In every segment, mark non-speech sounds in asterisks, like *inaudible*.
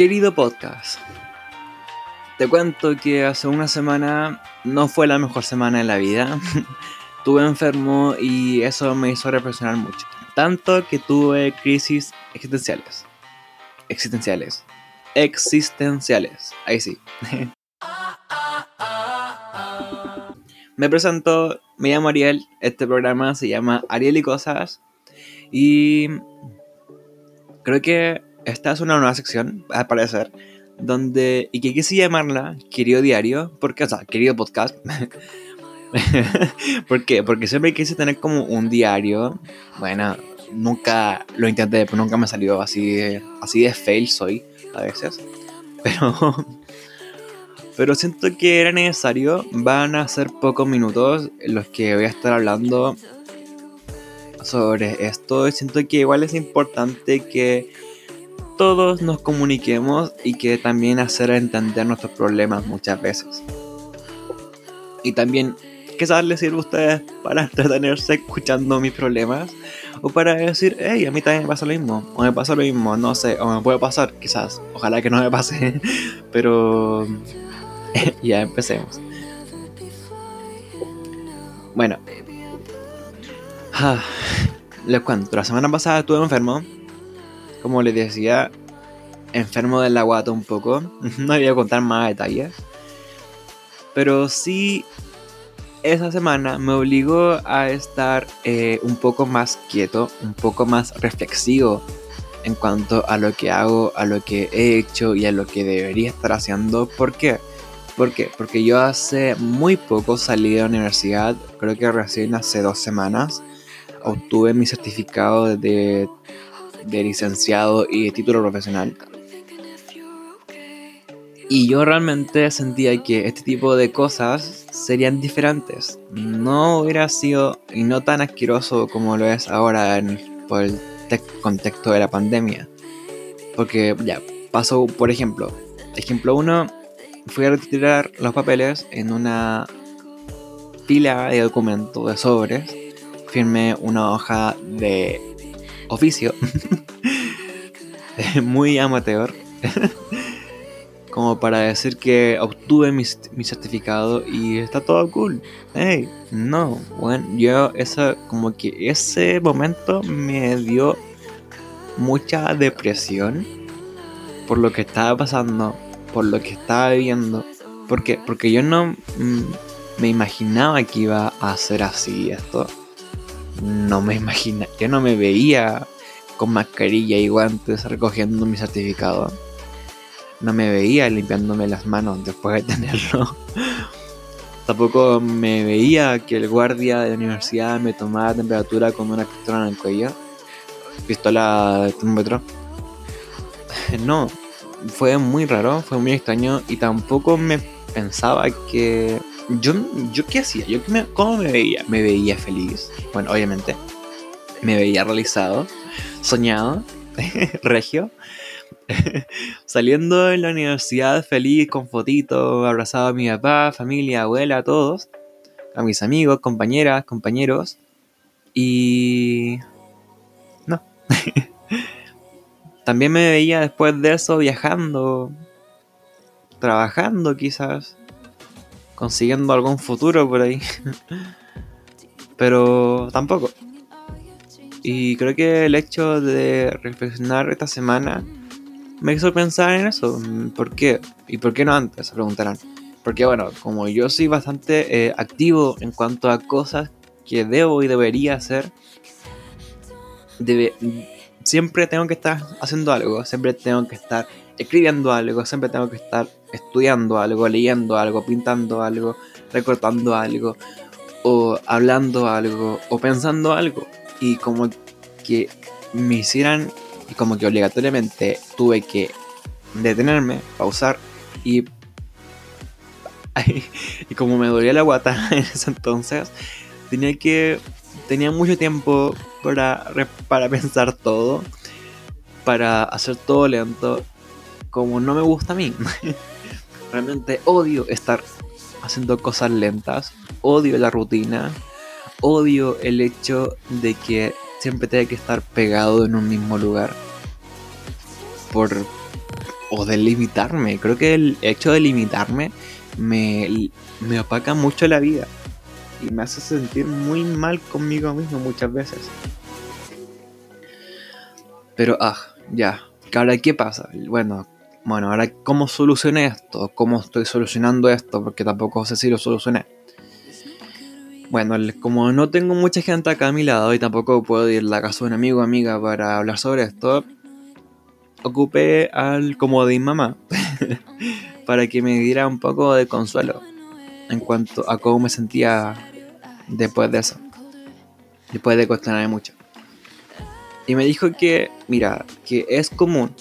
Querido podcast, te cuento que hace una semana no fue la mejor semana de la vida. *laughs* Estuve enfermo y eso me hizo reflexionar mucho. Tanto que tuve crisis existenciales. Existenciales. Existenciales. Ahí sí. *laughs* me presento, me llamo Ariel. Este programa se llama Ariel y Cosas. Y creo que esta es una nueva sección, al parecer, donde, y que quise llamarla Querido Diario, porque, o sea, querido podcast. *laughs* ¿Por? Porque siempre quise tener como un diario. Bueno, nunca lo intenté, pero nunca me salió así de, así de fail soy a veces. Pero, *laughs* pero siento que era necesario. Van a ser pocos minutos los que voy a estar hablando sobre esto. Siento que igual es importante que todos nos comuniquemos y que también hacer entender nuestros problemas muchas veces. Y también quizás les sirve a ustedes para entretenerse escuchando mis problemas o para decir, hey, a mí también me pasa lo mismo, o me pasa lo mismo, no sé, o me puede pasar, quizás, ojalá que no me pase, *laughs* pero *laughs* ya empecemos. Bueno, ah, les cuento, la semana pasada estuve enfermo como les decía, enfermo de la guata un poco. No voy a contar más detalles. Pero sí, esa semana me obligó a estar eh, un poco más quieto, un poco más reflexivo en cuanto a lo que hago, a lo que he hecho y a lo que debería estar haciendo. ¿Por qué? ¿Por qué? Porque yo hace muy poco salí de la universidad, creo que recién hace dos semanas, obtuve mi certificado de de licenciado y de título profesional. Y yo realmente sentía que este tipo de cosas serían diferentes. No hubiera sido y no tan asqueroso como lo es ahora en, por el contexto de la pandemia. Porque ya, pasó, por ejemplo, ejemplo 1, fui a retirar los papeles en una pila de documentos de sobres. Firmé una hoja de oficio *laughs* muy amateur *laughs* como para decir que obtuve mi, certificado y está todo cool. Hey, no, bueno, yo esa, como que ese momento me dio mucha depresión por lo que estaba pasando, por lo que estaba viviendo. ¿Por Porque yo no mm, me imaginaba que iba a ser así esto no me imagina, yo no me veía con mascarilla y guantes recogiendo mi certificado. No me veía limpiándome las manos después de tenerlo. *laughs* Tampoco me veía que el guardia de la universidad me tomara temperatura con una pistola en el cuello. Pistola de termómetro. *laughs* No, fue muy raro, fue muy extraño y tampoco me pensaba que yo, yo qué hacía, yo me, cómo me veía, me veía feliz, bueno, obviamente, me veía realizado, soñado, *laughs* regio, *laughs* saliendo en la universidad feliz, con fotito, abrazado a mi papá, familia, abuela, todos, a mis amigos, compañeras, compañeros, y... no. *laughs* También me veía después de eso viajando, trabajando quizás, consiguiendo algún futuro por ahí. *laughs* Pero tampoco. Y creo que el hecho de reflexionar esta semana me hizo pensar en eso. ¿Por qué? ¿Y por qué no antes? Se preguntarán. Porque bueno, como yo soy bastante eh, activo en cuanto a cosas que debo y debería hacer, debe, siempre tengo que estar haciendo algo, siempre tengo que estar escribiendo algo, siempre tengo que estar estudiando algo, leyendo algo, pintando algo, recortando algo, o hablando algo, o pensando algo. Y como que me hicieran, y como que obligatoriamente tuve que detenerme, pausar y... *laughs* y como me dolía la guata *laughs* en ese entonces, tenía que... Tenía mucho tiempo para, para pensar todo, para hacer todo lento como no me gusta a mí. *laughs* Realmente odio estar haciendo cosas lentas, odio la rutina, odio el hecho de que siempre tenga que estar pegado en un mismo lugar. Por o de limitarme. Creo que el hecho de limitarme me, me opaca mucho la vida y me hace sentir muy mal conmigo mismo muchas veces. Pero, ah, ya. Ahora, ¿qué pasa? Bueno, bueno, ahora, ¿cómo solucioné esto? ¿Cómo estoy solucionando esto? Porque tampoco sé si lo solucioné. Bueno, como no tengo mucha gente acá a mi lado y tampoco puedo ir a la casa de un amigo o amiga para hablar sobre esto, ocupé al comodín mamá *laughs* para que me diera un poco de consuelo en cuanto a cómo me sentía después de eso. Después de cuestionarme mucho. Y me dijo que, mira, que es común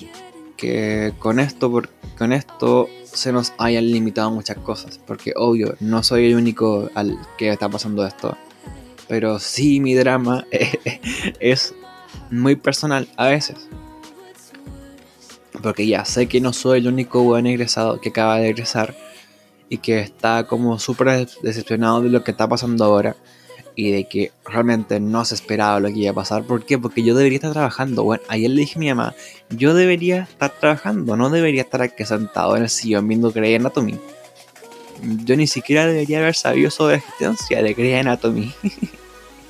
que con esto, con esto se nos hayan limitado muchas cosas. Porque obvio, no soy el único al que está pasando esto. Pero sí mi drama *laughs* es muy personal a veces. Porque ya sé que no soy el único buen egresado que acaba de egresar y que está como súper decepcionado de lo que está pasando ahora y de que realmente no se esperaba lo que iba a pasar. ¿Por qué? Porque yo debería estar trabajando. Bueno, ayer le dije a mi mamá, yo debería estar trabajando, no debería estar aquí sentado en el sillón viendo Grey Anatomy. Yo ni siquiera debería haber sabido sobre la existencia de Grey Anatomy.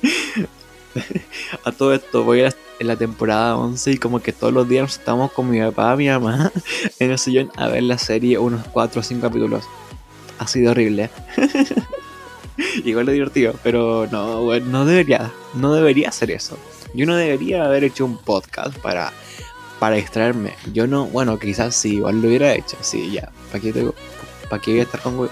*laughs* a todo esto, voy a en la temporada 11 y como que todos los días estamos con mi papá, mi mamá *laughs* en el sillón a ver la serie unos 4 o 5 capítulos ha sido horrible. *laughs* *laughs* Igual es divertido, pero no, no debería, no debería hacer eso. Yo no debería haber hecho un podcast para, para distraerme. Yo no, bueno, quizás sí, igual lo hubiera hecho. Sí, ya, ¿para qué, qué voy a estar con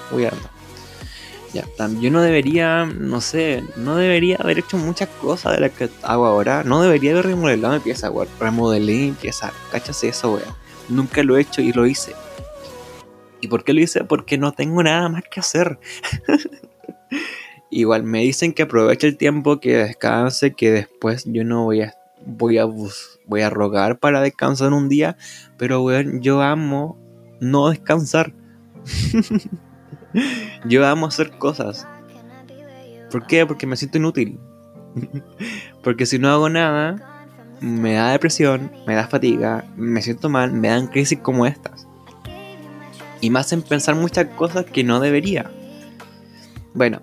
Ya, yo no debería, no sé, no debería haber hecho muchas cosas de las que hago ahora. No debería haber remodelado mi pieza, weón. Remodelé mi pieza, cáchase eso, weón. Nunca lo he hecho y lo hice. ¿Y por qué lo hice? Porque no tengo nada más que hacer. *laughs* Igual me dicen que aproveche el tiempo, que descanse, que después yo no voy a voy a voy a rogar para descansar un día, pero bueno, yo amo no descansar. *laughs* yo amo hacer cosas. ¿Por qué? Porque me siento inútil. *laughs* Porque si no hago nada, me da depresión, me da fatiga, me siento mal, me dan crisis como estas y me hacen pensar muchas cosas que no debería. Bueno,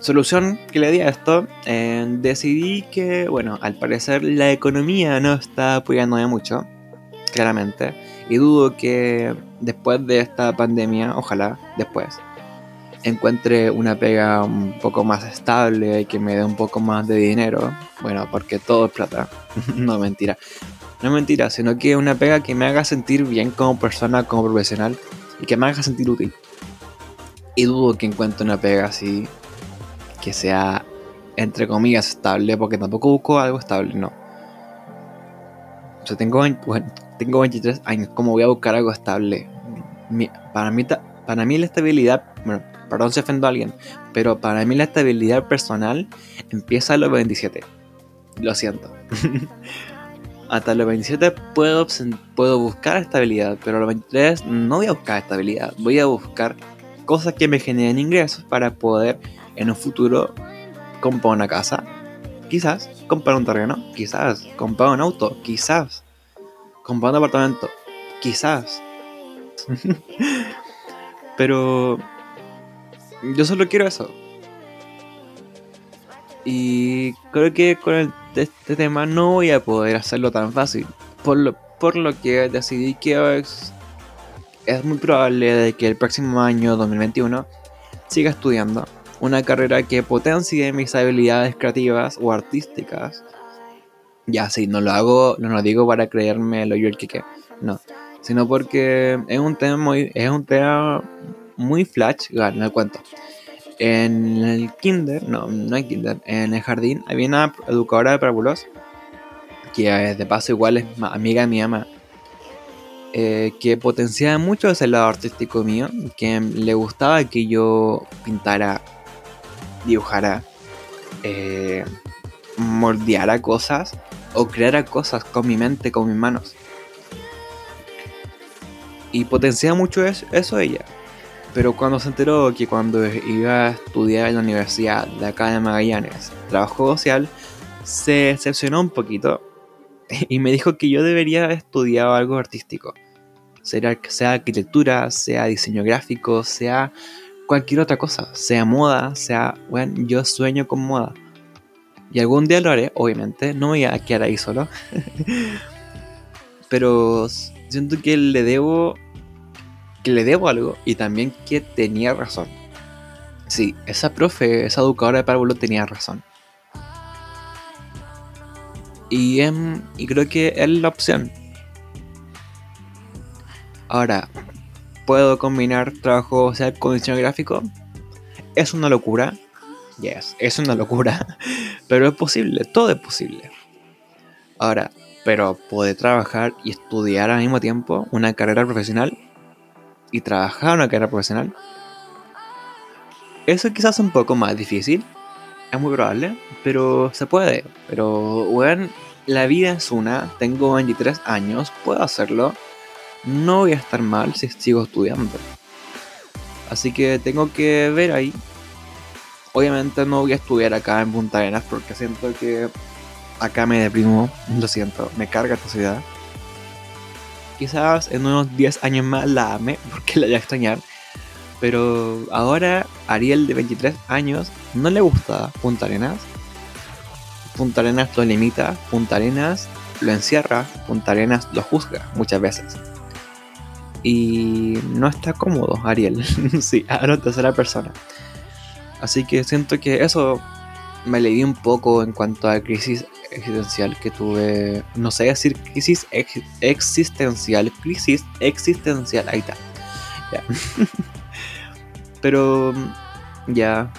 solución que le di a esto, eh, decidí que, bueno, al parecer la economía no está apoyándome mucho, claramente, y dudo que después de esta pandemia, ojalá después, encuentre una pega un poco más estable y que me dé un poco más de dinero. Bueno, porque todo es plata. *laughs* no mentira. No mentira, sino que una pega que me haga sentir bien como persona, como profesional y que me haga sentir útil. Y dudo que encuentre una pega así que sea entre comillas estable, porque tampoco busco algo estable, no. O sea, tengo, tengo 23 años, ¿cómo voy a buscar algo estable? para, mí, para mí la estabilidad, bueno, perdón si ofendo a alguien, pero para mí la estabilidad personal empieza a los 27. Lo siento. *laughs* hasta los 27 puedo, puedo buscar estabilidad, pero a los 23 no voy a buscar estabilidad, voy a buscar cosas que me generen ingresos para poder en un futuro comprar una casa, quizás comprar un terreno, quizás comprar un auto, quizás comprar un apartamento, quizás. *laughs* pero yo solo quiero eso. Y creo que con el este tema no voy a poder hacerlo tan fácil. Por lo, por lo que decidí que es, es muy probable de que el próximo año 2021 siga estudiando una carrera que potencie mis habilidades creativas o artísticas. Ya, sí, no lo hago, no lo digo para creerme lo yo el que no, sino porque es un tema muy, es un tema muy flash, no cuento. En el kinder, no, no hay kinder, en el jardín había una educadora de párvulos, que de paso igual es amiga de mi mamá, eh, que potenciaba mucho ese lado artístico mío, que le gustaba que yo pintara, dibujara, eh, moldeara cosas o creara cosas con mi mente, con mis manos. Y potenciaba mucho eso, eso ella. Pero cuando se enteró que cuando iba a estudiar en la universidad de acá de Magallanes, trabajo social, se decepcionó un poquito *laughs* y me dijo que yo debería haber estudiado algo artístico. sea, sea arquitectura, sea diseño gráfico, sea cualquier otra cosa, sea moda, sea, bueno, yo sueño con moda. Y algún día lo haré, obviamente, no voy a quedar ahí solo. *laughs* Pero siento que le debo que le debo algo y también que tenía razón. Sí, esa profe, esa educadora de párvulo tenía razón. Y, em, y creo que es la opción. Ahora, ¿puedo combinar trabajo o sea, con diseño gráfico? Es una locura. Yes, es una locura. *laughs* Pero es posible, todo es posible. Ahora, pero puede trabajar y estudiar al mismo tiempo una carrera profesional y trabajar una carrera profesional. Eso quizás es un poco más difícil, es muy probable, pero se puede. Pero, bueno, la vida es una, tengo 23 años, puedo hacerlo. No voy a estar mal si sigo estudiando. Así que tengo que ver ahí. Obviamente no voy a estudiar acá en Punta Arenas porque siento que acá me deprimo, lo siento, me carga esta ciudad. Quizás en unos 10 años más la ame *laughs* porque la voy a extrañar. Pero ahora Ariel de 23 años no le gusta Punta Arenas. Punta Arenas lo limita, Punta Arenas lo encierra, Punta Arenas lo juzga muchas veces. Y no está cómodo Ariel, *laughs* sí, ahora tercera persona. Así que siento que eso me leí un poco en cuanto a crisis existencial que tuve. No sé decir crisis existencial. Crisis existencial. Ahí está. Ya. *laughs* Pero ya.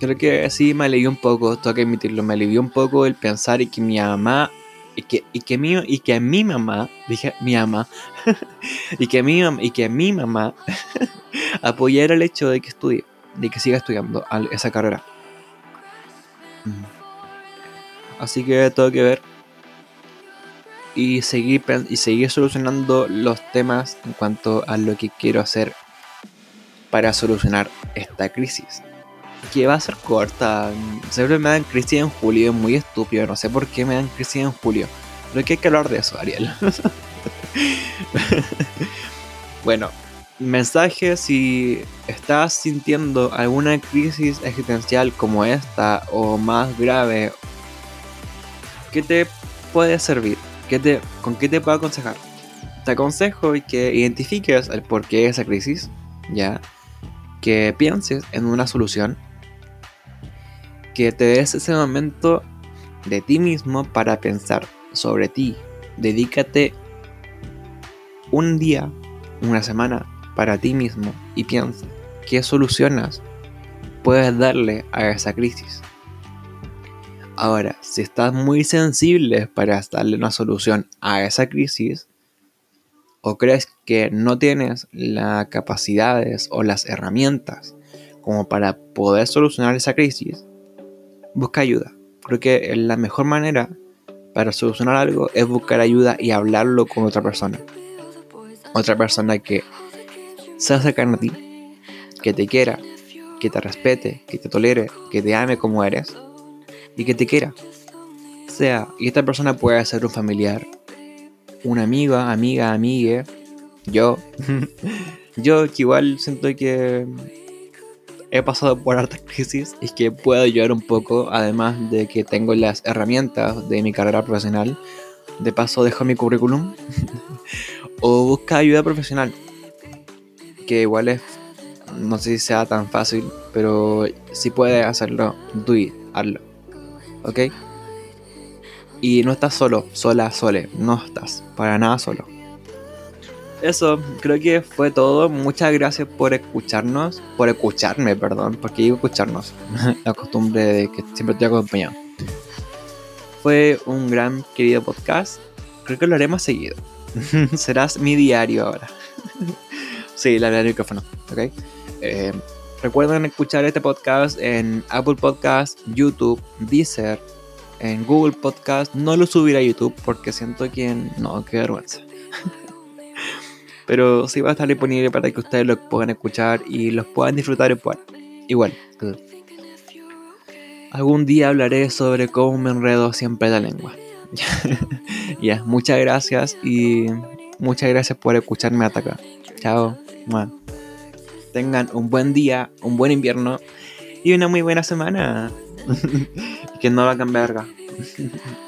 Creo que sí me alivió un poco, tengo que admitirlo, me alivió un poco el pensar y que mi mamá y que, y que, mi, y que mi mamá, dije mi mamá, *laughs* y que mi, y que mi mamá *laughs* apoyara el hecho de que estudie, de que siga estudiando esa carrera. Así que tengo que ver. Y seguir, y seguir solucionando los temas en cuanto a lo que quiero hacer para solucionar esta crisis. Que va a ser corta. Siempre me dan crisis en julio, muy estúpido. No sé por qué me dan crisis en julio. Pero hay que hablar de eso, Ariel. *laughs* bueno, mensaje si estás sintiendo alguna crisis existencial como esta o más grave ¿qué te puede servir? ¿Qué te, ¿Con qué te puedo aconsejar? Te aconsejo que identifiques el porqué de esa crisis, ¿ya? Que pienses en una solución, que te des ese momento de ti mismo para pensar sobre ti. Dedícate un día, una semana para ti mismo y piensa qué soluciones puedes darle a esa crisis. Ahora, si estás muy sensible para darle una solución a esa crisis, o crees que no tienes las capacidades o las herramientas como para poder solucionar esa crisis, busca ayuda. Creo que la mejor manera para solucionar algo es buscar ayuda y hablarlo con otra persona. Otra persona que se cercana a ti, que te quiera, que te respete, que te tolere, que te ame como eres y que te quiera. sea, y esta persona puede ser un familiar, una amiga, amiga, amigue, yo. *laughs* yo que igual siento que he pasado por hartas crisis y que puedo ayudar un poco, además de que tengo las herramientas de mi carrera profesional. De paso dejo mi currículum. *laughs* o busca ayuda profesional. Que igual es, no sé si sea tan fácil, pero si puedes hacerlo, do it, hazlo. ¿ok? Y no estás solo, sola, sole, no estás para nada solo. Eso, creo que fue todo. Muchas gracias por escucharnos, por escucharme, perdón, porque digo escucharnos. *laughs* La costumbre de que siempre estoy acompañado. Fue un gran querido podcast. Creo que lo haremos seguido. *laughs* Serás mi diario ahora. *laughs* sí, la el micrófono, ¿ok? Eh, Recuerden escuchar este podcast en Apple Podcast, YouTube, Deezer, en Google Podcast. No lo subiré a YouTube porque siento que no, qué vergüenza. *laughs* Pero sí va a estar disponible para que ustedes lo puedan escuchar y los puedan disfrutar igual. Igual. Algún día hablaré sobre cómo me enredo siempre la lengua. *laughs* ya, muchas gracias y Muchas gracias por escucharme hasta acá. Chao. Tengan un buen día, un buen invierno y una muy buena semana. *laughs* que no va a cambiar.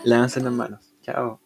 Lávense las manos. Chao.